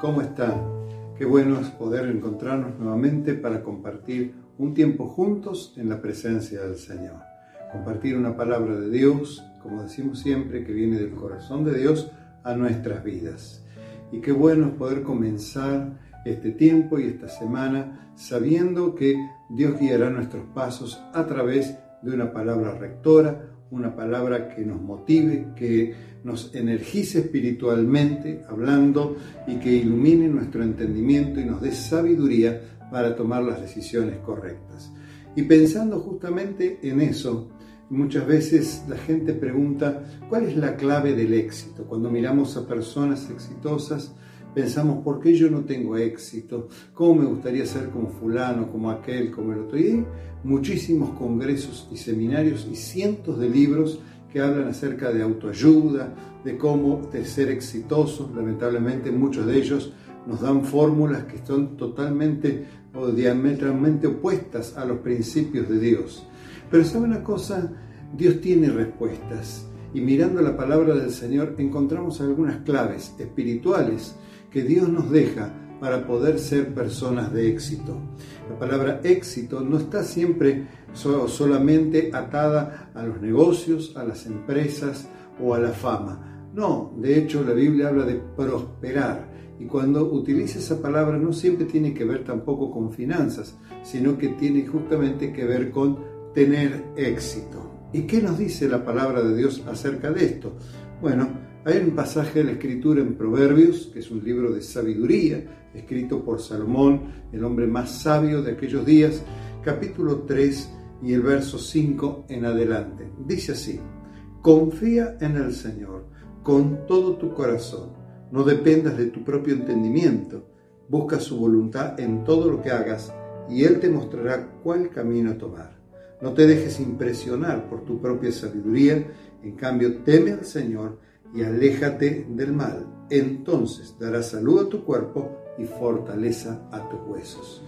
¿cómo están? Qué bueno es poder encontrarnos nuevamente para compartir un tiempo juntos en la presencia del Señor. Compartir una palabra de Dios, como decimos siempre, que viene del corazón de Dios a nuestras vidas. Y qué bueno es poder comenzar este tiempo y esta semana sabiendo que Dios guiará nuestros pasos a través de una palabra rectora, una palabra que nos motive, que nos energice espiritualmente hablando y que ilumine nuestro entendimiento y nos dé sabiduría para tomar las decisiones correctas. Y pensando justamente en eso, muchas veces la gente pregunta, ¿cuál es la clave del éxito? Cuando miramos a personas exitosas, pensamos, ¿por qué yo no tengo éxito? ¿Cómo me gustaría ser como fulano, como aquel, como el otro? Y hay muchísimos congresos y seminarios y cientos de libros que hablan acerca de autoayuda, de cómo de ser exitosos. Lamentablemente muchos de ellos nos dan fórmulas que son totalmente o diametralmente opuestas a los principios de Dios. Pero sabe una cosa, Dios tiene respuestas y mirando la palabra del Señor encontramos algunas claves espirituales que Dios nos deja para poder ser personas de éxito. La palabra éxito no está siempre solamente atada a los negocios, a las empresas o a la fama. No, de hecho la Biblia habla de prosperar y cuando utiliza esa palabra no siempre tiene que ver tampoco con finanzas, sino que tiene justamente que ver con tener éxito. ¿Y qué nos dice la palabra de Dios acerca de esto? Bueno, hay un pasaje de la escritura en Proverbios, que es un libro de sabiduría, escrito por Salomón, el hombre más sabio de aquellos días, capítulo 3 y el verso 5 en adelante. Dice así, confía en el Señor con todo tu corazón, no dependas de tu propio entendimiento, busca su voluntad en todo lo que hagas y Él te mostrará cuál camino tomar. No te dejes impresionar por tu propia sabiduría, en cambio teme al Señor y aléjate del mal. Entonces dará salud a tu cuerpo y fortaleza a tus huesos.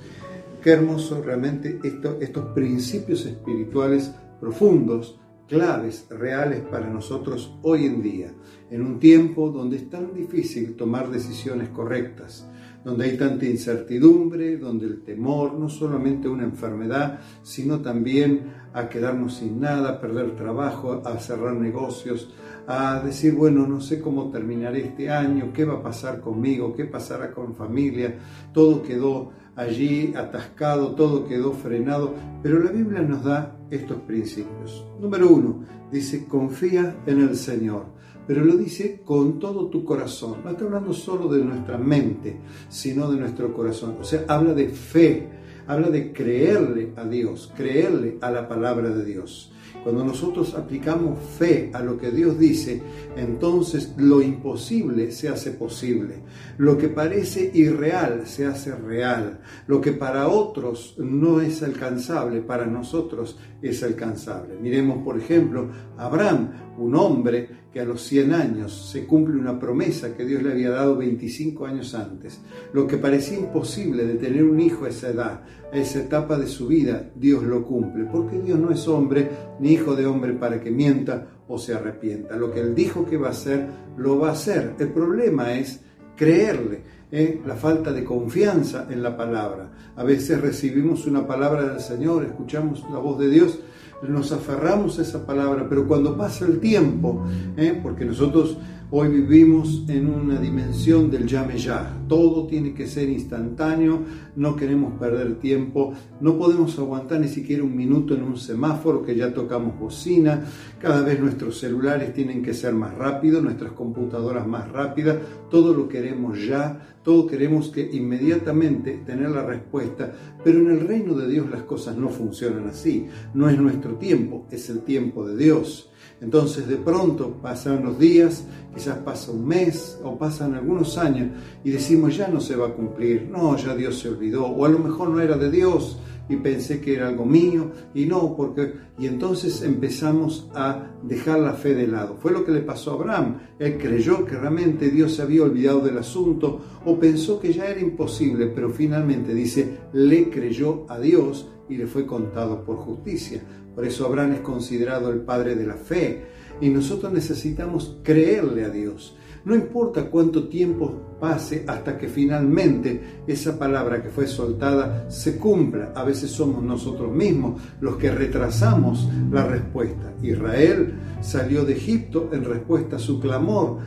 Qué hermoso realmente estos principios espirituales profundos, claves, reales para nosotros hoy en día, en un tiempo donde es tan difícil tomar decisiones correctas, donde hay tanta incertidumbre, donde el temor no solamente una enfermedad, sino también a quedarnos sin nada, a perder trabajo, a cerrar negocios, a decir, bueno, no sé cómo terminaré este año, qué va a pasar conmigo, qué pasará con familia, todo quedó allí atascado, todo quedó frenado, pero la Biblia nos da estos principios. Número uno, dice, confía en el Señor, pero lo dice con todo tu corazón. No está hablando solo de nuestra mente, sino de nuestro corazón. O sea, habla de fe, habla de creerle a Dios, creerle a la palabra de Dios. Cuando nosotros aplicamos fe a lo que Dios dice, entonces lo imposible se hace posible. Lo que parece irreal se hace real. Lo que para otros no es alcanzable, para nosotros es alcanzable. Miremos, por ejemplo, Abraham, un hombre que a los 100 años se cumple una promesa que Dios le había dado 25 años antes. Lo que parecía imposible de tener un hijo a esa edad, a esa etapa de su vida, Dios lo cumple, porque Dios no es hombre ni hijo de hombre para que mienta o se arrepienta. Lo que Él dijo que va a hacer, lo va a hacer. El problema es creerle, ¿eh? la falta de confianza en la palabra. A veces recibimos una palabra del Señor, escuchamos la voz de Dios, nos aferramos a esa palabra, pero cuando pasa el tiempo, ¿eh? porque nosotros hoy vivimos en una dimensión del llame ya, todo tiene que ser instantáneo, no queremos perder tiempo, no podemos aguantar ni siquiera un minuto en un semáforo que ya tocamos bocina, cada vez nuestros celulares tienen que ser más rápidos, nuestras computadoras más rápidas, todo lo queremos ya, todo queremos que inmediatamente tener la respuesta, pero en el reino de Dios las cosas no funcionan así, no es nuestro tiempo, es el tiempo de Dios. Entonces de pronto pasan los días, quizás pasa un mes o pasan algunos años y decimos ya no se va a cumplir, no, ya Dios se olvidó, o a lo mejor no era de Dios y pensé que era algo mío y no, porque... Y entonces empezamos a dejar la fe de lado. Fue lo que le pasó a Abraham. Él creyó que realmente Dios se había olvidado del asunto o pensó que ya era imposible, pero finalmente dice, le creyó a Dios y le fue contado por justicia. Por eso Abraham es considerado el padre de la fe. Y nosotros necesitamos creerle a Dios. no importa cuánto tiempo pase hasta que finalmente esa palabra que fue soltada se cumpla. A veces somos nosotros mismos los que retrasamos la respuesta. Israel salió de Egipto en respuesta a su clamor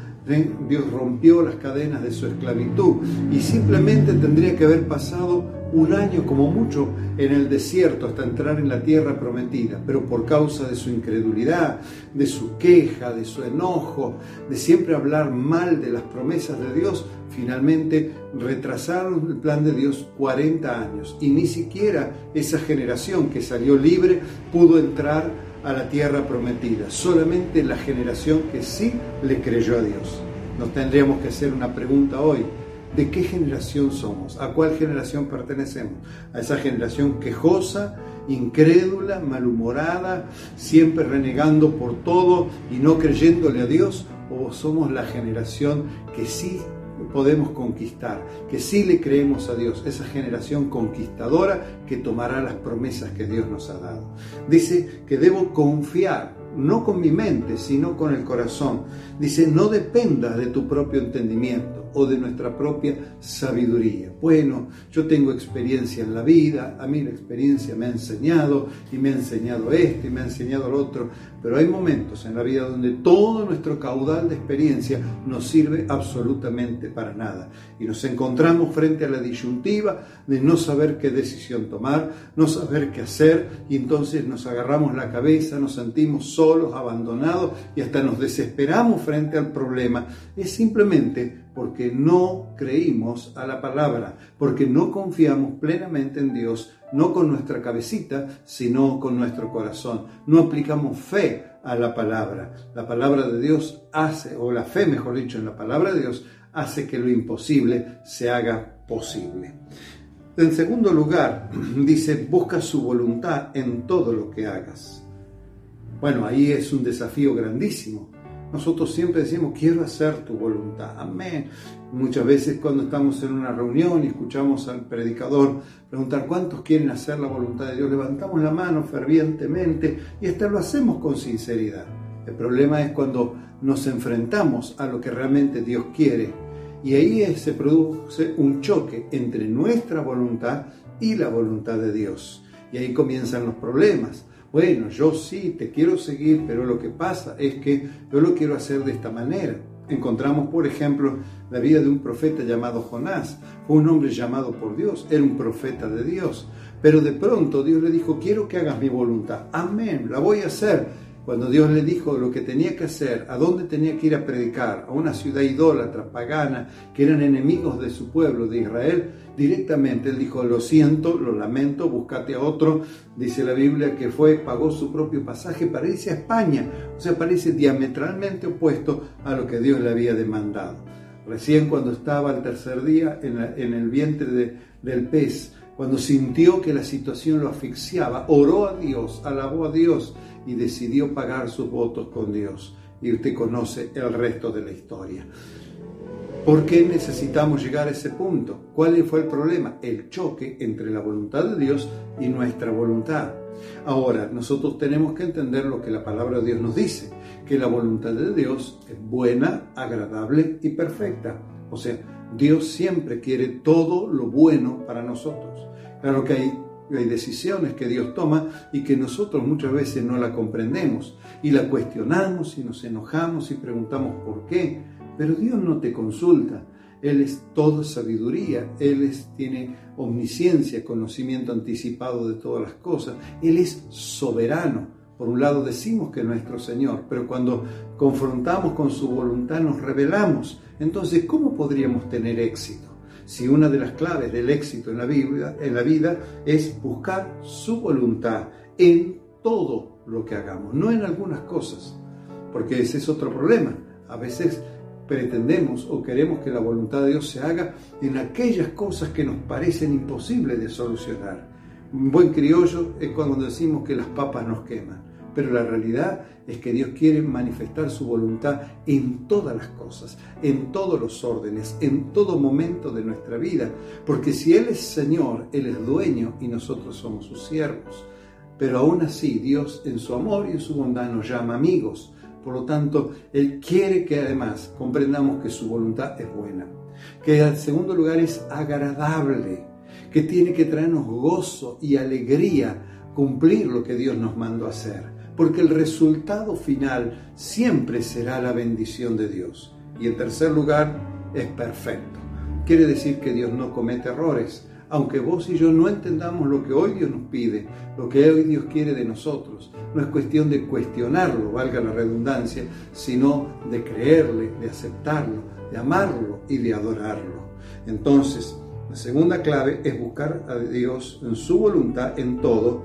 Dios rompió las cadenas de su esclavitud y simplemente tendría que haber pasado un año como mucho en el desierto hasta entrar en la tierra prometida, pero por causa de su incredulidad, de su queja, de su enojo, de siempre hablar mal de las promesas de Dios, finalmente retrasaron el plan de Dios 40 años y ni siquiera esa generación que salió libre pudo entrar a la tierra prometida, solamente la generación que sí le creyó a Dios. Nos tendríamos que hacer una pregunta hoy. ¿De qué generación somos? ¿A cuál generación pertenecemos? ¿A esa generación quejosa, incrédula, malhumorada, siempre renegando por todo y no creyéndole a Dios? ¿O somos la generación que sí podemos conquistar, que sí le creemos a Dios, esa generación conquistadora que tomará las promesas que Dios nos ha dado. Dice que debo confiar, no con mi mente, sino con el corazón. Dice, no dependas de tu propio entendimiento o de nuestra propia sabiduría. Bueno, yo tengo experiencia en la vida, a mí la experiencia me ha enseñado y me ha enseñado esto y me ha enseñado lo otro, pero hay momentos en la vida donde todo nuestro caudal de experiencia nos sirve absolutamente para nada y nos encontramos frente a la disyuntiva de no saber qué decisión tomar, no saber qué hacer y entonces nos agarramos la cabeza, nos sentimos solos, abandonados y hasta nos desesperamos frente al problema. Es simplemente porque no creímos a la palabra, porque no confiamos plenamente en Dios, no con nuestra cabecita, sino con nuestro corazón. No aplicamos fe a la palabra. La palabra de Dios hace, o la fe, mejor dicho, en la palabra de Dios, hace que lo imposible se haga posible. En segundo lugar, dice, busca su voluntad en todo lo que hagas. Bueno, ahí es un desafío grandísimo nosotros siempre decimos, quiero hacer tu voluntad. Amén. Muchas veces cuando estamos en una reunión y escuchamos al predicador preguntar cuántos quieren hacer la voluntad de Dios, levantamos la mano fervientemente y hasta lo hacemos con sinceridad. El problema es cuando nos enfrentamos a lo que realmente Dios quiere. Y ahí se produce un choque entre nuestra voluntad y la voluntad de Dios. Y ahí comienzan los problemas bueno, yo sí te quiero seguir, pero lo que pasa es que yo lo quiero hacer de esta manera. Encontramos, por ejemplo, la vida de un profeta llamado Jonás. Fue un hombre llamado por Dios, era un profeta de Dios. Pero de pronto Dios le dijo, quiero que hagas mi voluntad. Amén, la voy a hacer cuando Dios le dijo lo que tenía que hacer, a dónde tenía que ir a predicar, a una ciudad idólatra, pagana, que eran enemigos de su pueblo, de Israel, directamente él dijo, lo siento, lo lamento, búscate a otro. Dice la Biblia que fue, pagó su propio pasaje para irse a España. O sea, parece diametralmente opuesto a lo que Dios le había demandado. Recién cuando estaba el tercer día en, el vientre del pez, cuando sintió que la situación lo asfixiaba, oró a Dios, alabó a Dios y decidió pagar sus votos con Dios. Y usted conoce el resto de la historia. ¿Por qué necesitamos llegar a ese punto? ¿Cuál fue el problema? El choque entre la voluntad de Dios y nuestra voluntad. Ahora, nosotros tenemos que entender lo que la palabra de Dios nos dice, que la voluntad de Dios es buena, agradable y perfecta. O sea, Dios siempre quiere todo lo bueno para nosotros. Claro que hay hay decisiones que Dios toma y que nosotros muchas veces no la comprendemos y la cuestionamos y nos enojamos y preguntamos por qué. Pero Dios no te consulta. Él es toda sabiduría, Él es, tiene omnisciencia, conocimiento anticipado de todas las cosas. Él es soberano. Por un lado decimos que es nuestro Señor, pero cuando confrontamos con su voluntad nos rebelamos. Entonces, ¿cómo podríamos tener éxito? si una de las claves del éxito en la, vida, en la vida es buscar su voluntad en todo lo que hagamos, no en algunas cosas, porque ese es otro problema. A veces pretendemos o queremos que la voluntad de Dios se haga en aquellas cosas que nos parecen imposibles de solucionar. Un buen criollo es cuando decimos que las papas nos queman. Pero la realidad es que Dios quiere manifestar su voluntad en todas las cosas, en todos los órdenes, en todo momento de nuestra vida. Porque si Él es Señor, Él es dueño y nosotros somos sus siervos. Pero aún así Dios en su amor y en su bondad nos llama amigos, Por lo tanto, Él quiere que además comprendamos que su voluntad es buena, que en segundo lugar es agradable, que tiene que traernos gozo y alegría cumplir lo que Dios nos mandó hacer, porque el resultado final siempre será la bendición de Dios. Y en tercer lugar, es perfecto. Quiere decir que Dios no comete errores, aunque vos y yo no entendamos lo que hoy Dios nos pide, lo que hoy Dios quiere de nosotros. No es cuestión de cuestionarlo, valga la redundancia, sino de creerle, de aceptarlo, de amarlo y de adorarlo. Entonces, la segunda clave es buscar a Dios en su voluntad en todo.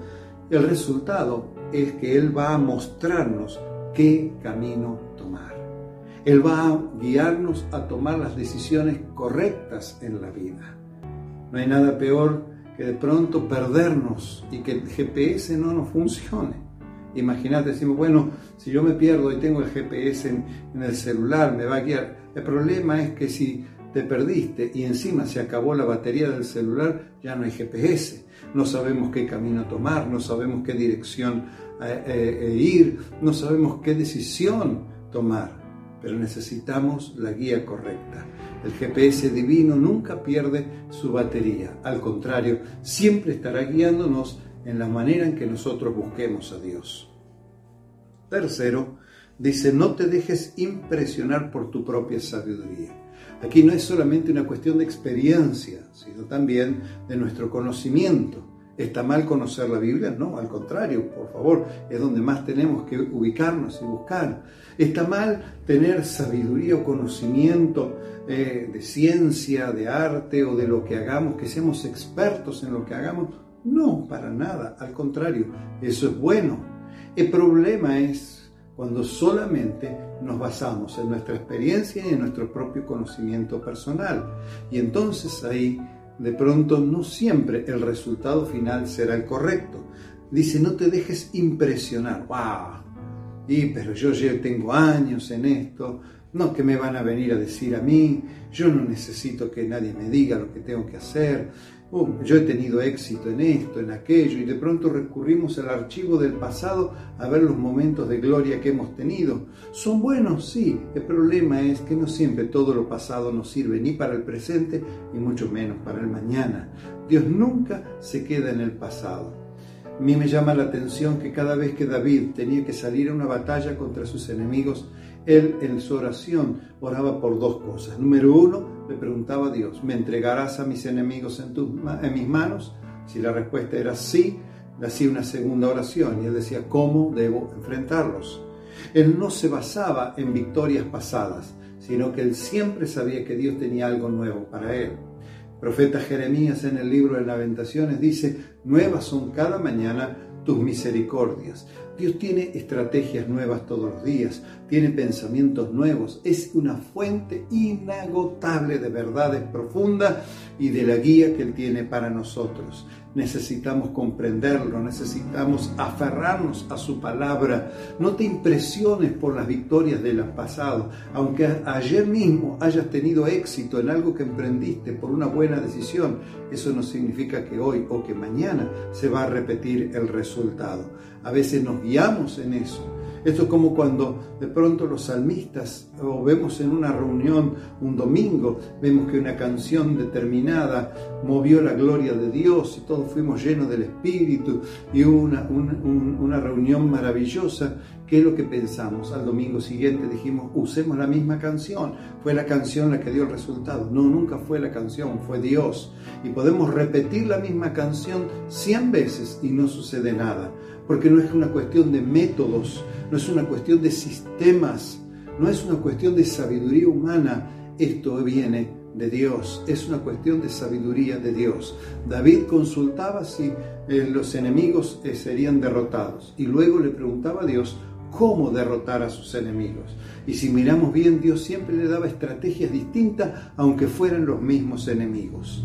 El resultado es que Él va a mostrarnos qué camino tomar. Él va a guiarnos a tomar las decisiones correctas en la vida. No hay nada peor que de pronto perdernos y que el GPS no nos funcione. Imagínate, decimos, bueno, si yo me pierdo y tengo el GPS en, el celular, me va a guiar. El problema es que si te perdiste y encima se acabó la batería del celular, ya no hay GPS. No sabemos qué camino tomar, no sabemos qué dirección eh, eh, ir, no sabemos qué decisión tomar, pero necesitamos la guía correcta. El GPS divino nunca pierde su batería, al contrario, siempre estará guiándonos en la manera en que nosotros busquemos a Dios. Tercero, dice, no te dejes impresionar por tu propia sabiduría. Aquí no es solamente una cuestión de experiencia, sino también de nuestro conocimiento. ¿Está mal conocer la Biblia? No, al contrario, por favor, es donde más tenemos que ubicarnos y buscar. ¿Está mal tener sabiduría o conocimiento eh, de ciencia, de arte o de lo que hagamos, que seamos expertos en lo que hagamos? No, para nada, al contrario, eso es bueno. El problema es cuando solamente nos basamos en nuestra experiencia y en nuestro propio conocimiento personal. Y entonces ahí de pronto no siempre el resultado final será el correcto. Dice, no te dejes impresionar. ¡Wow! Y pero yo ya tengo años en esto, no que me van a venir a decir a mí, yo no necesito que nadie me diga lo que tengo que hacer, Uh, yo he tenido éxito en esto, en aquello, y de pronto recurrimos al archivo del pasado a ver los momentos de gloria que hemos tenido. Son buenos, sí, el problema es que no siempre todo lo pasado nos sirve ni para el presente, ni mucho menos para el mañana. Dios nunca se queda en el pasado. A mí me llama la atención que cada vez que David tenía que salir a una batalla contra sus enemigos, él en su oración oraba por dos cosas. Número uno, le preguntaba a Dios, ¿me entregarás a mis enemigos en, en mis manos? Si la respuesta era sí, le hacía una segunda oración y él decía, ¿cómo debo enfrentarlos? Él no se basaba en victorias pasadas, sino que él siempre sabía que Dios tenía algo nuevo para él. Profeta Jeremías en el libro de Lamentaciones dice, nuevas son cada mañana tus misericordias. Dios tiene estrategias nuevas todos los días, tiene pensamientos nuevos, es una fuente inagotable de verdades profundas y de la guía que Él tiene para nosotros necesitamos comprenderlo, necesitamos aferrarnos a su palabra. No te impresiones por las victorias del pasado, aunque ayer mismo hayas tenido éxito en algo que emprendiste por una buena decisión, eso no significa que hoy o que mañana se va a repetir el resultado. A veces nos guiamos en eso esto es como cuando de pronto los salmistas, o vemos en una reunión un domingo, vemos que una canción determinada movió la gloria de Dios y todos fuimos llenos del Espíritu y hubo una, una reunión maravillosa. ¿Qué es lo que pensamos? Al domingo siguiente dijimos, usemos la misma canción. Fue la canción la que dio el resultado. No, nunca fue la canción, fue Dios. Y podemos repetir la misma canción cien veces y no sucede nada porque no es una cuestión de métodos, no es una cuestión de sistemas, no es una cuestión de sabiduría humana, esto viene de Dios, es una cuestión de sabiduría de Dios. David consultaba si eh, los enemigos eh, serían derrotados y luego le preguntaba a Dios cómo derrotar a sus enemigos. Y si miramos bien, Dios siempre le daba estrategias distintas, aunque fueran los mismos enemigos,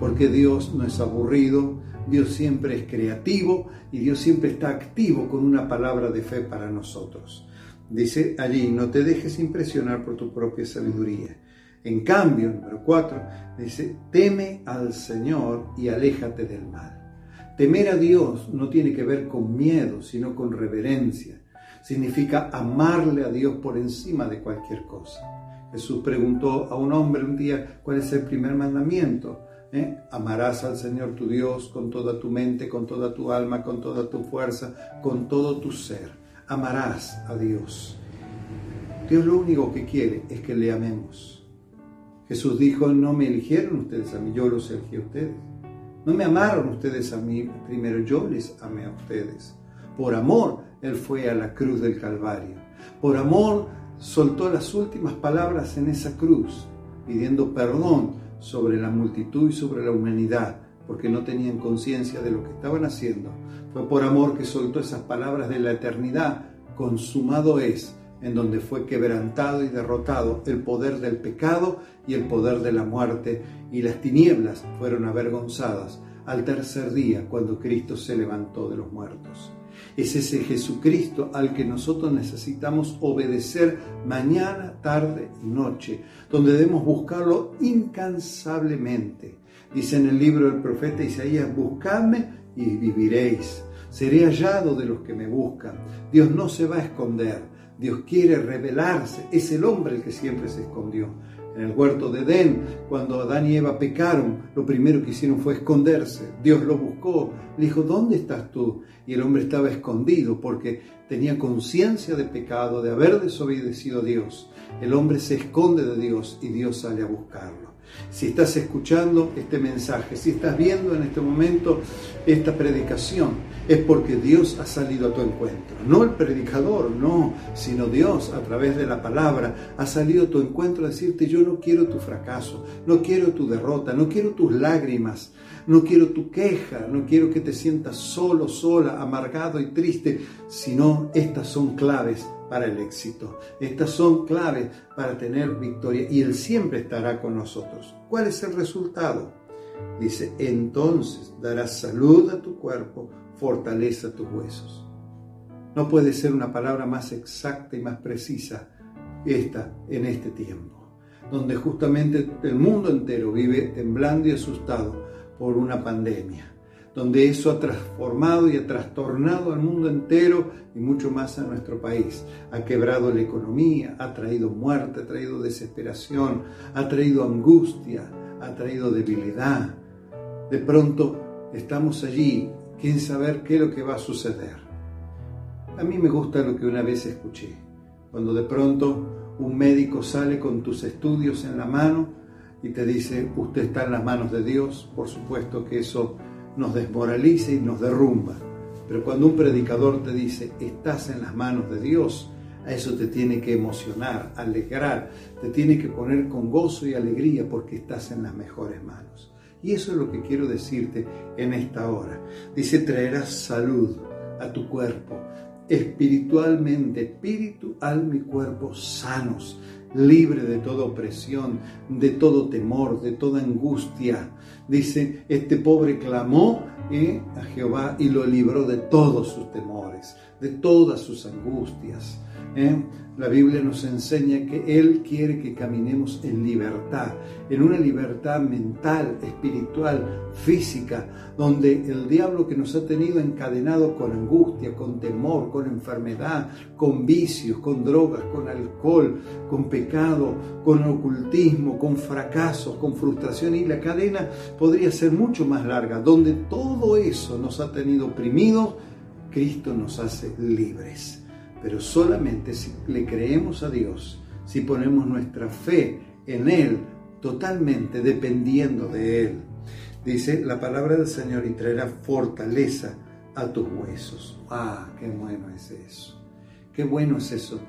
porque Dios no es aburrido, Dios siempre es creativo y Dios siempre está activo con una palabra de fe para nosotros. Dice allí, no te dejes impresionar por tu propia sabiduría. En cambio, número cuatro, dice, teme al Señor y aléjate del mal. Temer a Dios no tiene que ver con miedo, sino con reverencia. significa amarle a Dios por encima de cualquier cosa. Jesús preguntó a un hombre un día cuál es el primer mandamiento. ¿Eh? Amarás al Señor tu Dios con toda tu mente, con toda tu alma, con toda tu fuerza, con todo tu ser. Amarás a Dios. Dios lo único que quiere es que le amemos. Jesús dijo, no me eligieron ustedes a mí, yo los elegí a ustedes. No me amaron ustedes a mí, primero yo les amé a ustedes. Por amor, Él fue a la cruz del Calvario. Por amor, soltó las últimas palabras en esa cruz, pidiendo perdón sobre la multitud y sobre la humanidad, porque no tenían conciencia de lo que estaban haciendo. Fue por amor que soltó esas palabras de la eternidad, consumado es, en donde fue quebrantado y derrotado el poder del pecado y el poder de la muerte, y las tinieblas fueron avergonzadas al tercer día cuando Cristo se levantó de los muertos. Es ese Jesucristo al que nosotros necesitamos obedecer mañana, tarde y noche, donde debemos buscarlo incansablemente. Dice en el libro del profeta Isaías, buscadme y viviréis. Seré hallado de los que me buscan. Dios no se va a esconder. Dios quiere revelarse. Es el hombre el que siempre se escondió. En el huerto de Edén, cuando Adán y Eva pecaron, lo primero que hicieron fue esconderse. Dios lo buscó, le dijo, ¿dónde estás tú? Y el hombre estaba escondido porque tenía conciencia de pecado, de haber desobedecido a Dios. El hombre se esconde de Dios y Dios sale a buscarlo. Si estás escuchando este mensaje, si estás viendo en este momento esta predicación, es porque Dios ha salido a tu encuentro. No el predicador, no, sino Dios a través de la palabra ha salido a tu encuentro a decirte, yo no quiero tu fracaso, no quiero tu derrota, no quiero tus lágrimas, no quiero tu queja, no quiero que te sientas solo, sola, amargado y triste, sino estas son claves para el éxito. Estas son claves para tener victoria y Él siempre estará con nosotros. ¿Cuál es el resultado? Dice, entonces darás salud a tu cuerpo, fortaleza tus huesos. No puede ser una palabra más exacta y más precisa esta en este tiempo, donde justamente el mundo entero vive temblando y asustado por una pandemia donde eso ha transformado y ha trastornado al mundo entero y mucho más a nuestro país. Ha quebrado la economía, ha traído muerte, ha traído desesperación, ha traído angustia, ha traído debilidad. De pronto estamos allí, quién saber qué es lo que va a suceder. A mí me gusta lo que una vez escuché, cuando de pronto un médico sale con tus estudios en la mano y te dice, usted está en las manos de Dios, por supuesto que eso nos desmoraliza y nos derrumba. Pero cuando un predicador te dice, estás en las manos de Dios, a eso te tiene que emocionar, alegrar, te tiene que poner con gozo y alegría porque estás en las mejores manos. Y eso es lo que quiero decirte en esta hora. Dice, traerás salud a tu cuerpo, espiritualmente, espíritu, alma y cuerpo sanos, libre de toda opresión, de todo temor, de toda angustia. Dice, este pobre clamó eh, a Jehová y lo libró de todos sus temores, de todas sus angustias. ¿Eh? La Biblia nos enseña que Él quiere que caminemos en libertad, en una libertad mental, espiritual, física, donde el diablo que nos ha tenido encadenado con angustia, con temor, con enfermedad, con vicios, con drogas, con alcohol, con pecado, con ocultismo, con fracasos, con frustración, y la cadena podría ser mucho más larga, donde todo eso nos ha tenido oprimidos, Cristo nos hace libres pero solamente si le creemos a Dios, si ponemos nuestra fe en Él, totalmente dependiendo de Él. Dice la palabra del Señor y traerá fortaleza a tus huesos. ¡Ah, qué bueno es eso! ¡Qué bueno es eso!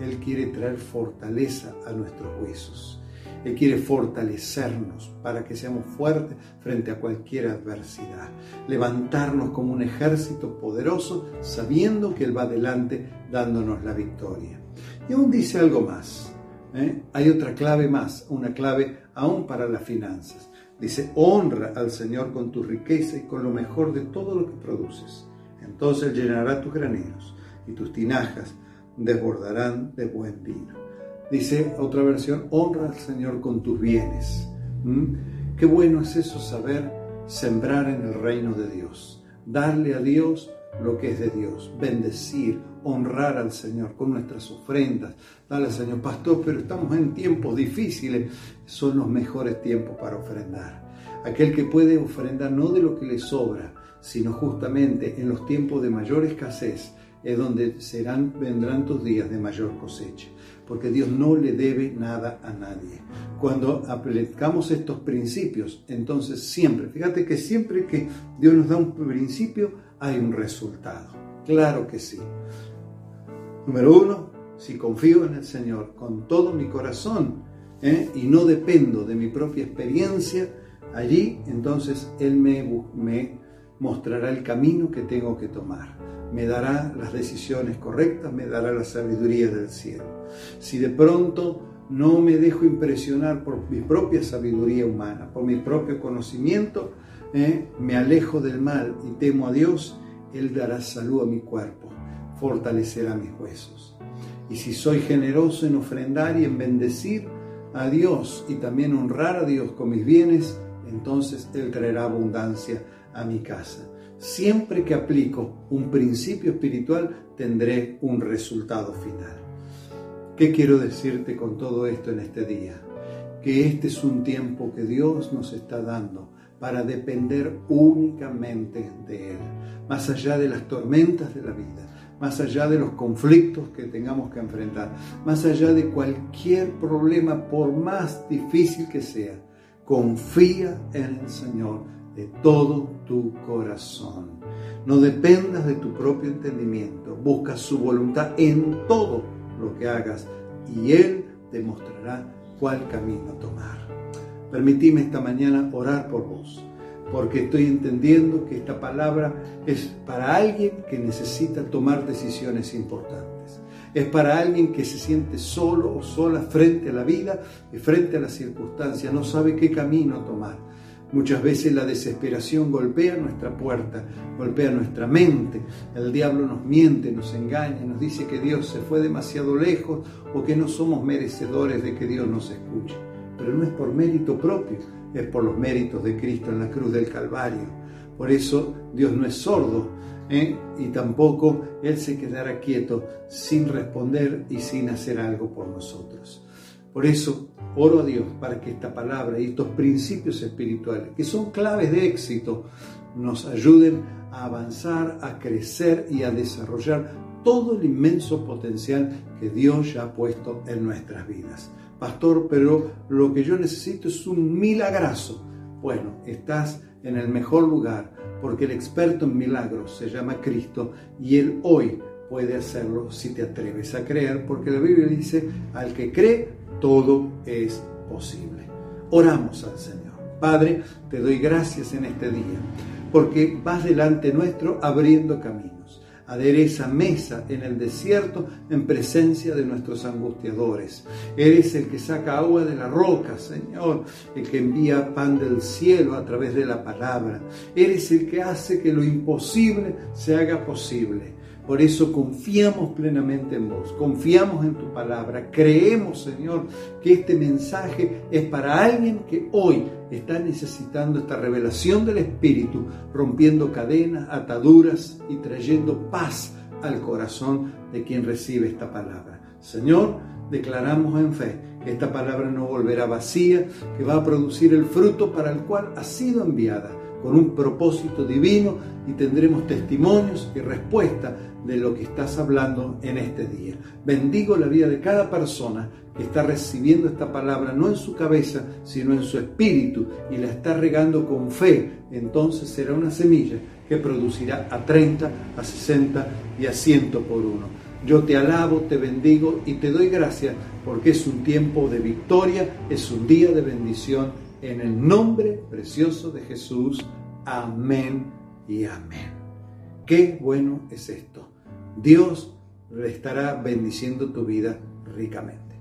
él quiere traer fortaleza a nuestros huesos. Él quiere fortalecernos para que seamos fuertes frente a cualquier adversidad. Levantarnos como un ejército poderoso sabiendo que Él va adelante dándonos la victoria. Y aún dice algo más. ¿eh? Hay otra clave más, una clave aún para las finanzas. Dice, honra al Señor con tu riqueza y con lo mejor de todo lo que produces. Entonces llenará tus graneros y tus tinajas desbordarán de buen vino. Dice otra versión, honra al Señor con tus bienes. ¿Mm? Qué bueno es eso, saber sembrar en el reino de Dios, darle a Dios lo que es de Dios, bendecir, honrar al Señor con nuestras ofrendas. Dale al Señor, pastor, pero estamos en tiempos difíciles, son los mejores tiempos para ofrendar. Aquel que puede ofrendar no de lo que le sobra, sino justamente en los tiempos de mayor escasez, es donde serán, vendrán tus días de mayor cosecha, porque Dios no le debe nada a nadie. Cuando aplicamos estos principios, entonces siempre, fíjate que siempre que Dios nos da un principio, hay un resultado. Claro que sí. Número uno, si confío en el Señor con todo mi corazón ¿eh? y no dependo de mi propia experiencia, allí entonces Él me, me mostrará el camino que tengo que tomar me dará las decisiones correctas, me dará la sabiduría del cielo. Si de pronto no me dejo impresionar por mi propia sabiduría humana, por mi propio conocimiento, eh, me alejo del mal y temo a Dios, Él dará salud a mi cuerpo, fortalecerá mis huesos. Y si soy generoso en ofrendar y en bendecir a Dios y también honrar a Dios con mis bienes, entonces Él traerá abundancia a mi casa. Siempre que aplico un principio espiritual, tendré un resultado final. ¿Qué quiero decirte con todo esto en este día? Que este es un tiempo que Dios nos está dando para depender únicamente de Él, más allá de las tormentas de la vida, más allá de los conflictos que tengamos que enfrentar, más allá de cualquier problema, por más difícil que sea, confía en el Señor de todo tu corazón. No dependas de tu propio entendimiento, busca su voluntad en todo lo que hagas y Él te mostrará cuál camino tomar. Permitime esta mañana orar por vos, porque estoy entendiendo que esta palabra es para alguien que necesita tomar decisiones importantes. Es para alguien que se siente solo o sola frente a la vida y frente a las circunstancias, no sabe qué camino tomar Muchas veces la desesperación golpea nuestra puerta, golpea nuestra mente. El diablo nos miente, nos engaña, nos dice que Dios se fue demasiado lejos o que no somos merecedores de que Dios nos escuche. Pero no es por mérito propio, es por los méritos de Cristo en la cruz del Calvario. Por eso Dios no es sordo ¿eh? y tampoco Él se quedará quieto sin responder y sin hacer algo por nosotros. Por eso oro a Dios para que esta palabra y estos principios espirituales, que son claves de éxito, nos ayuden a avanzar, a crecer y a desarrollar todo el inmenso potencial que Dios ya ha puesto en nuestras vidas. Pastor, pero lo que yo necesito es un milagrazo. Bueno, estás en el mejor lugar porque el experto en milagros se llama Cristo y Él hoy puede hacerlo si te atreves a creer, porque la Biblia dice, al que cree, todo es posible. Oramos al Señor. Padre, te doy gracias en este día, porque vas delante nuestro abriendo caminos. Adereza mesa en el desierto en presencia de nuestros angustiadores. Eres el que saca agua de la roca, Señor, el que envía pan del cielo a través de la palabra. Eres el que hace que lo imposible se haga posible. Por eso confiamos plenamente en vos, confiamos en tu palabra, creemos, Señor, que este mensaje es para alguien que hoy está necesitando esta revelación del Espíritu, rompiendo cadenas, ataduras y trayendo paz al corazón de quien recibe esta palabra. Señor, declaramos en fe que esta palabra no volverá vacía, que va a producir el fruto para el cual ha sido enviada con un propósito divino y tendremos testimonios y respuesta de lo que estás hablando en este día. Bendigo la vida de cada persona que está recibiendo esta palabra, no en su cabeza, sino en su espíritu, y la está regando con fe. Entonces será una semilla que producirá a 30, a 60 y a 100 por uno. Yo te alabo, te bendigo y te doy gracias porque es un tiempo de victoria, es un día de bendición en el nombre precioso de Jesús. Amén y amén. Qué bueno es esto. Dios le estará bendiciendo tu vida ricamente.